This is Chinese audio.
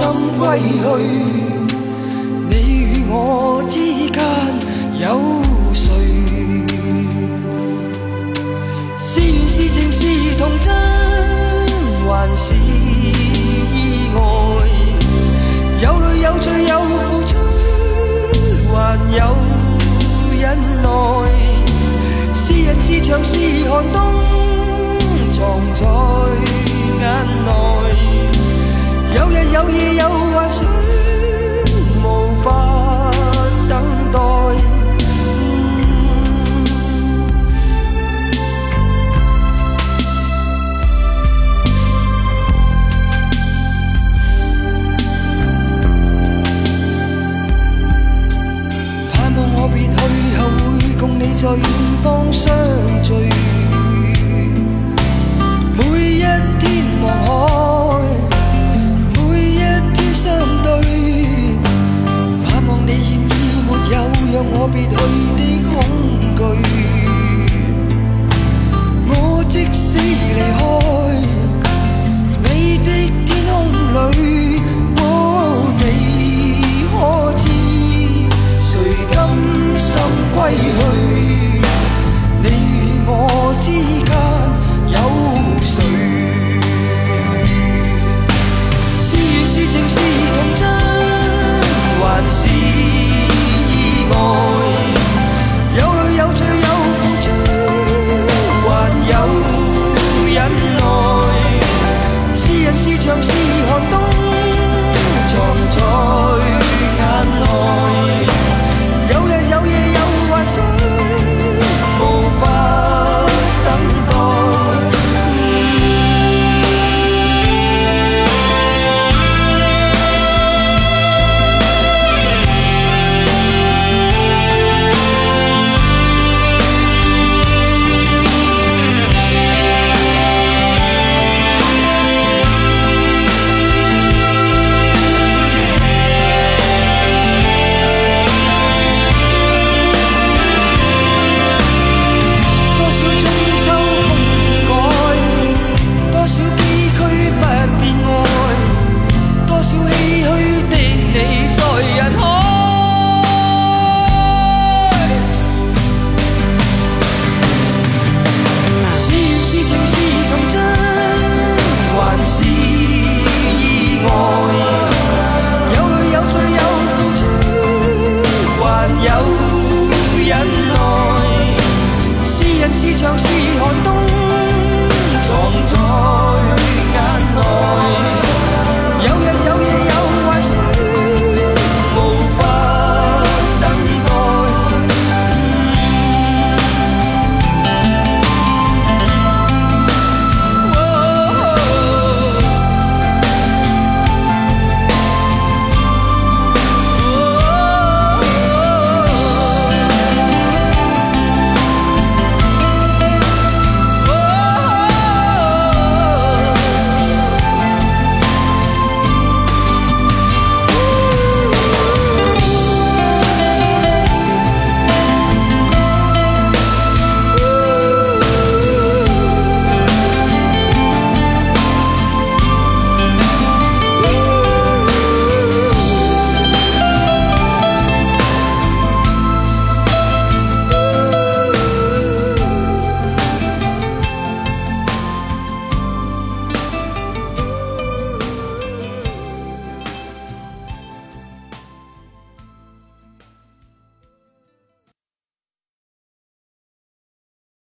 心归去你与我之间有谁是缘是情是童真还是意外有泪有罪有付出还有忍耐是人是墙是寒冬藏在眼内有日有夜我别去的恐惧。我即使离开